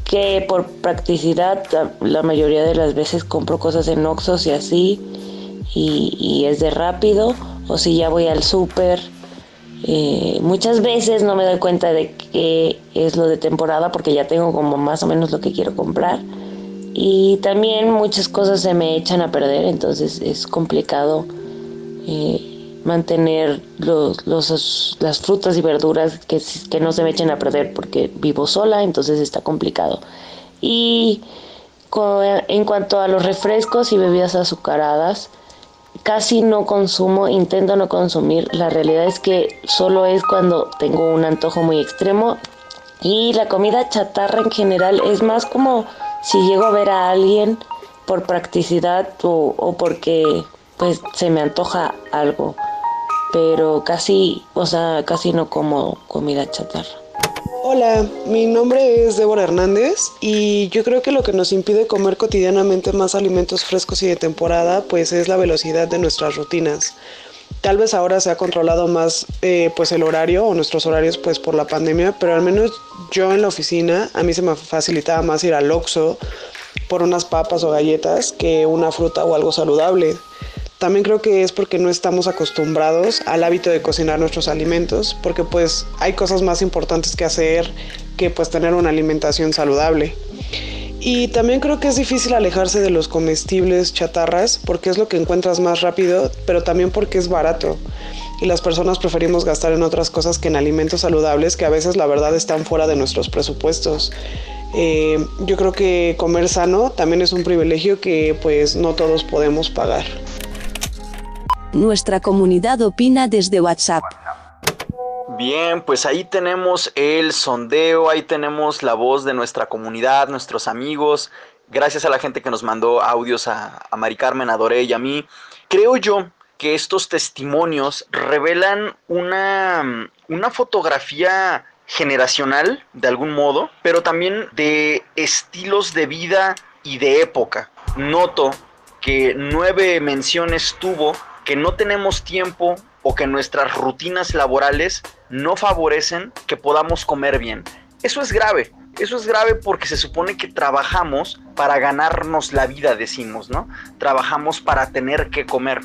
que por practicidad la mayoría de las veces compro cosas en Oxxos y así y, es de rápido o si ya voy al súper eh, muchas veces no me doy cuenta de que es lo de temporada porque ya tengo como más o menos lo que quiero comprar y también muchas cosas se me echan a perder entonces es complicado eh, mantener los, las frutas y verduras que, que no se me echen a perder porque vivo sola, entonces está complicado. Y en cuanto a los refrescos y bebidas azucaradas, casi no consumo, intento no consumir. La realidad es que solo es cuando tengo un antojo muy extremo. Y la comida chatarra en general es más como si llego a ver a alguien por practicidad o, o porque pues se me antoja algo pero casi, o sea, casi no como comida chatarra. Hola, mi nombre es Débora Hernández y yo creo que lo que nos impide comer cotidianamente más alimentos frescos y de temporada pues es la velocidad de nuestras rutinas. Tal vez ahora se ha controlado más eh, pues el horario o nuestros horarios pues por la pandemia, pero al menos yo en la oficina a mí se me facilitaba más ir al Oxxo por unas papas o galletas que una fruta o algo saludable. También creo que es porque no estamos acostumbrados al hábito de cocinar nuestros alimentos, porque pues hay cosas más importantes que hacer que pues tener una alimentación saludable. Y también creo que es difícil alejarse de los comestibles chatarras porque es lo que encuentras más rápido, pero también porque es barato. Y las personas preferimos gastar en otras cosas que en alimentos saludables que a veces la verdad están fuera de nuestros presupuestos. Eh, yo creo que comer sano también es un privilegio que pues no todos podemos pagar. Nuestra comunidad opina desde WhatsApp. Bien, pues ahí tenemos el sondeo, ahí tenemos la voz de nuestra comunidad, nuestros amigos. Gracias a la gente que nos mandó audios a, a Mari Carmen, a Doré y a mí. Creo yo que estos testimonios revelan una, una fotografía generacional, de algún modo, pero también de estilos de vida y de época. Noto que nueve menciones tuvo que no tenemos tiempo o que nuestras rutinas laborales no favorecen que podamos comer bien. Eso es grave. Eso es grave porque se supone que trabajamos para ganarnos la vida, decimos, ¿no? Trabajamos para tener que comer.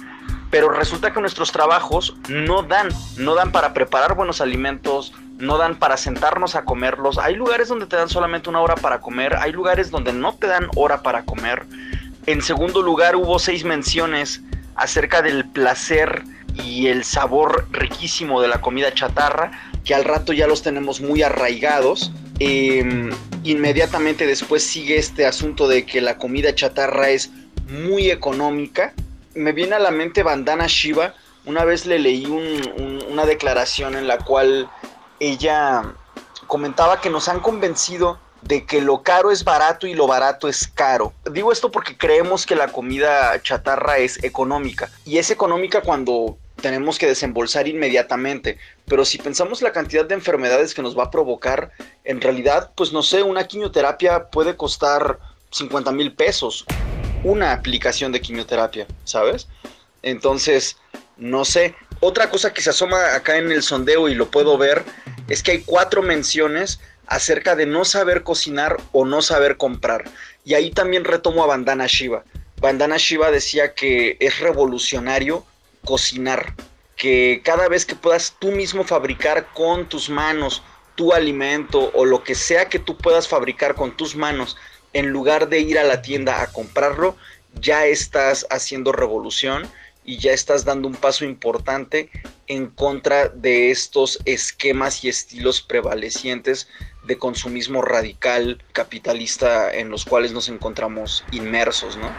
pero resulta que nuestros trabajos no dan, no dan para preparar buenos alimentos, no dan para sentarnos a comerlos. Hay lugares donde te dan solamente una hora para comer, hay lugares donde no te dan hora para comer. En segundo lugar, hubo seis menciones acerca del placer y el sabor riquísimo de la comida chatarra, que al rato ya los tenemos muy arraigados. Em, inmediatamente después sigue este asunto de que la comida chatarra es muy económica. Me viene a la mente Bandana Shiva. Una vez le leí una declaración en la cual ella comentaba que nos han convencido de que lo caro es barato y lo barato es caro. Digo esto porque creemos que la comida chatarra es económica y es económica cuando tenemos que desembolsar inmediatamente, pero si pensamos la cantidad de enfermedades que nos va a provocar, en realidad, pues no sé, una quimioterapia puede costar 50 mil pesos, una aplicación de quimioterapia, ¿sabes? Entonces, no sé. Otra cosa que se asoma acá en el sondeo y lo puedo ver es que hay cuatro menciones acerca de no saber cocinar o no saber comprar. Y ahí también retomo a Bandana Shiva. Bandana Shiva decía que es revolucionario cocinar, que cada vez que puedas tú mismo fabricar con tus manos tu alimento o lo que sea que tú puedas fabricar con tus manos, en lugar de ir a la tienda a comprarlo, ya estás haciendo revolución y ya estás dando un paso importante en contra de estos esquemas y estilos prevalecientes de consumismo radical capitalista en los cuales nos encontramos inmersos, ¿no?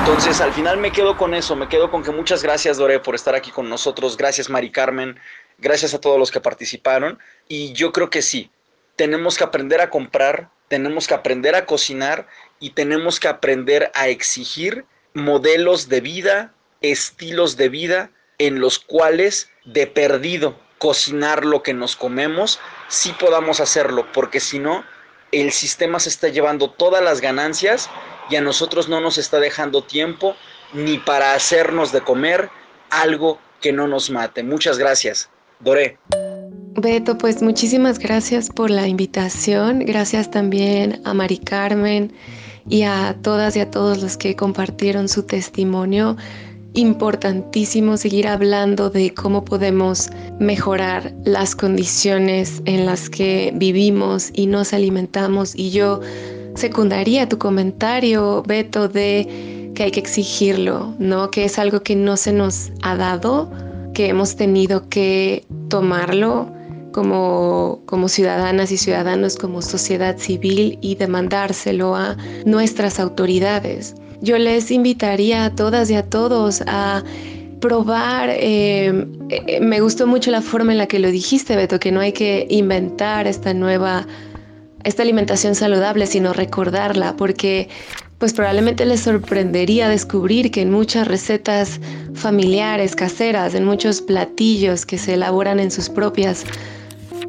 Entonces, al final me quedo con eso, me quedo con que muchas gracias, Dore, por estar aquí con nosotros, gracias, Mari Carmen, gracias a todos los que participaron, y yo creo que sí, tenemos que aprender a comprar, tenemos que aprender a cocinar y tenemos que aprender a exigir modelos de vida, estilos de vida en los cuales de perdido cocinar lo que nos comemos, sí podamos hacerlo, porque si no, el sistema se está llevando todas las ganancias y a nosotros no nos está dejando tiempo ni para hacernos de comer algo que no nos mate. Muchas gracias. Doré. Beto, pues muchísimas gracias por la invitación. Gracias también a Mari Carmen y a todas y a todos los que compartieron su testimonio importantísimo seguir hablando de cómo podemos mejorar las condiciones en las que vivimos y nos alimentamos. Y yo secundaría tu comentario, Beto, de que hay que exigirlo, ¿no? Que es algo que no se nos ha dado, que hemos tenido que tomarlo como, como ciudadanas y ciudadanos, como sociedad civil y demandárselo a nuestras autoridades. Yo les invitaría a todas y a todos a probar, eh, eh, me gustó mucho la forma en la que lo dijiste, Beto, que no hay que inventar esta nueva, esta alimentación saludable, sino recordarla, porque pues probablemente les sorprendería descubrir que en muchas recetas familiares, caseras, en muchos platillos que se elaboran en sus propias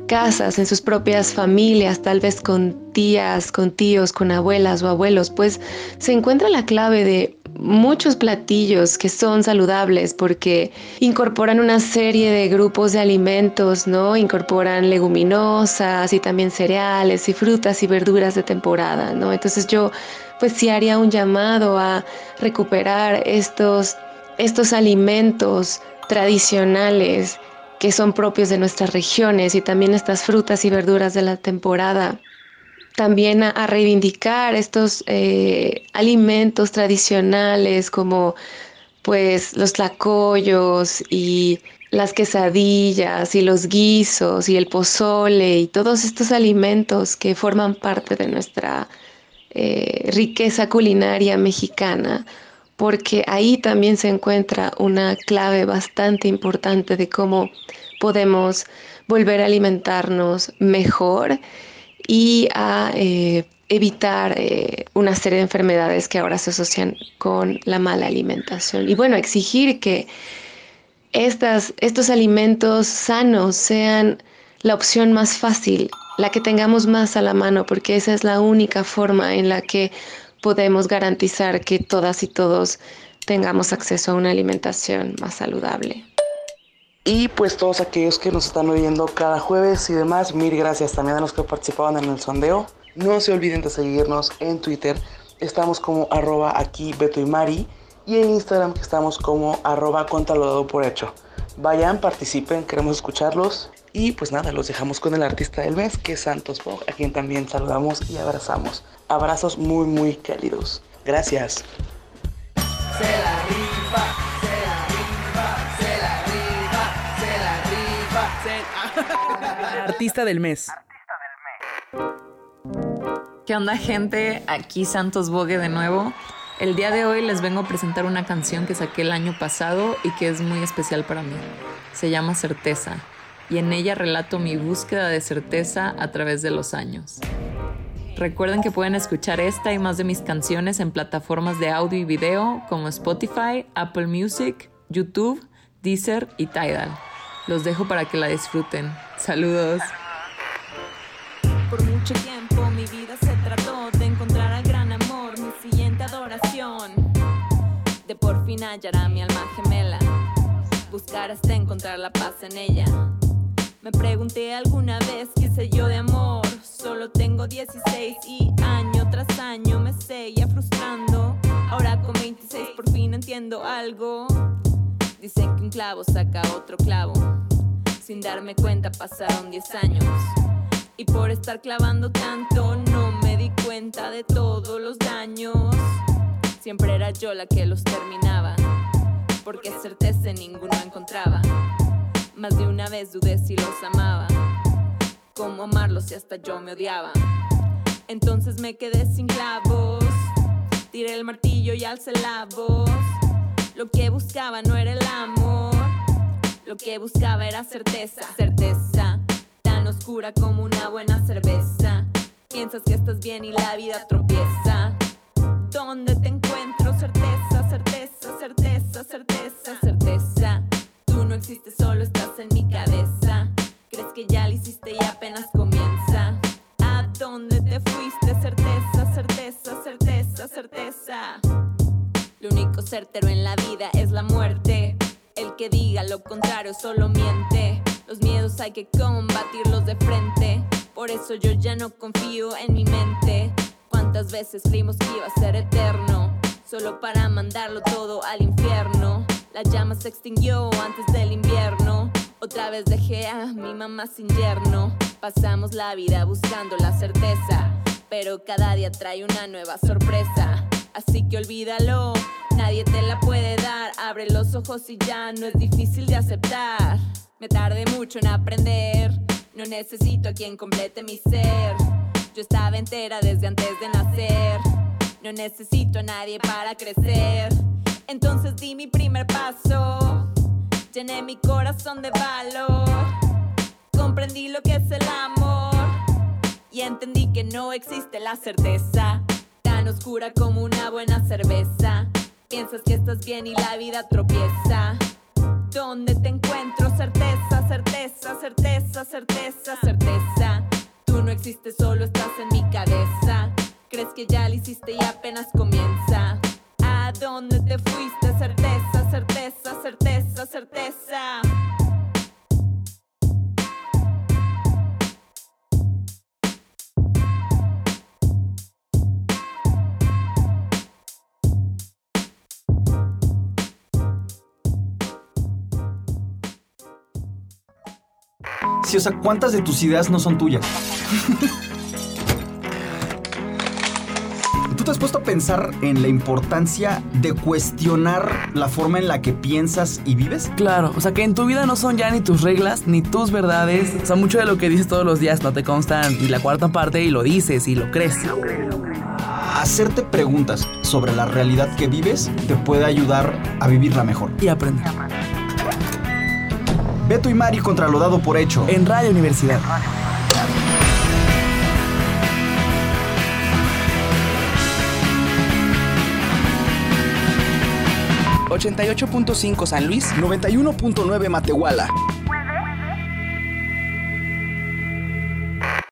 casas, en sus propias familias, tal vez con tías, con tíos, con abuelas o abuelos, pues se encuentra la clave de muchos platillos que son saludables porque incorporan una serie de grupos de alimentos, ¿no? Incorporan leguminosas y también cereales y frutas y verduras de temporada, ¿no? Entonces yo pues sí haría un llamado a recuperar estos, estos alimentos tradicionales que son propios de nuestras regiones y también estas frutas y verduras de la temporada. También a, reivindicar estos eh, alimentos tradicionales como pues los tlacoyos y las quesadillas y los guisos y el pozole y todos estos alimentos que forman parte de nuestra eh, riqueza culinaria mexicana porque ahí también se encuentra una clave bastante importante de cómo podemos volver a alimentarnos mejor y a eh, evitar eh, una serie de enfermedades que ahora se asocian con la mala alimentación. Y bueno, exigir que estas, estos alimentos sanos sean la opción más fácil, la que tengamos más a la mano, porque esa es la única forma en la que podemos garantizar que todas y todos tengamos acceso a una alimentación más saludable. Y pues todos aquellos que nos están oyendo cada jueves y demás, mil gracias también a los que participaban en el sondeo. No se olviden de seguirnos en Twitter. Estamos como arroba aquí y en Instagram que estamos como arroba dado por hecho. Vayan, participen, queremos escucharlos. Y pues nada, los dejamos con el artista del mes, que es Santos Pog, a quien también saludamos y abrazamos. Abrazos muy, muy cálidos. Gracias. Se la rifa, se la rifa, se la rifa, se la rifa. Artista del mes. ¿Qué onda gente? Aquí Santos Bogue de nuevo. El día de hoy les vengo a presentar una canción que saqué el año pasado y que es muy especial para mí. Se llama Certeza y en ella relato mi búsqueda de certeza a través de los años. Recuerden que pueden escuchar esta y más de mis canciones en plataformas de audio y video como Spotify, Apple Music, YouTube, Deezer y Tidal. Los dejo para que la disfruten. Saludos. Por mucho tiempo mi vida se trató de encontrar al gran amor, mi siguiente adoración. De por fin hallar a mi alma gemela, buscar hasta encontrar la paz en ella. Me pregunté alguna vez qué sé yo de amor. Solo tengo 16 y año tras año me seguía frustrando. Ahora con 26 por fin entiendo algo. Dicen que un clavo saca otro clavo. Sin darme cuenta pasaron 10 años. Y por estar clavando tanto no me di cuenta de todos los daños. Siempre era yo la que los terminaba, porque certeza ninguno encontraba. Más de una vez dudé si los amaba, cómo amarlos si hasta yo me odiaba. Entonces me quedé sin clavos, tiré el martillo y alcé la voz. Lo que buscaba no era el amor, lo que buscaba era certeza, certeza oscura como una buena cerveza. Piensas que estás bien y la vida tropieza. ¿Dónde te encuentro? Certeza, certeza, certeza, certeza, certeza. Existes, solo estás en mi cabeza. Crees que ya lo hiciste y apenas comienza. ¿A dónde te fuiste? Certeza, certeza, certeza, certeza. Lo único certero en la vida es la muerte. El que diga lo contrario solo miente. Los miedos hay que combatirlos de frente. Por eso yo ya no confío en mi mente. ¿Cuántas veces creímos que iba a ser eterno? Solo para mandarlo todo al infierno. La llama se extinguió antes del invierno. Otra vez dejé a mi mamá sin yerno. Pasamos la vida buscando la certeza. Pero cada día trae una nueva sorpresa. Así que olvídalo, nadie te la puede dar. Abre los ojos y ya no es difícil de aceptar. Me tardé mucho en aprender. No necesito a quien complete mi ser. Yo estaba entera desde antes de nacer. No necesito a nadie para crecer. Entonces di mi primer paso. Llené mi corazón de valor. Comprendí lo que es el amor. Y entendí que no existe la certeza. Tan oscura como una buena cerveza. Piensas que estás bien y la vida tropieza. ¿Dónde te encuentro? Certeza, certeza, certeza, certeza, certeza. Tú no existes, solo estás en mi cabeza. Crees que ya lo hiciste y apenas comienza. ¿A dónde te fuiste? Certeza, certeza, certeza, certeza. Sí, o sea, ¿cuántas de tus ideas no son tuyas? Te has puesto a pensar en la importancia de cuestionar la forma en la que piensas y vives? Claro, o sea que en tu vida no son ya ni tus reglas ni tus verdades. O sea, mucho de lo que dices todos los días no te constan ni la cuarta parte y lo dices y lo crees. Hacerte preguntas sobre la realidad que vives te puede ayudar a vivirla mejor. Y aprender. Beto y Mari contra lo dado por hecho. En Radio Universidad. ...88.5 San Luis... ...91.9 Matehuala...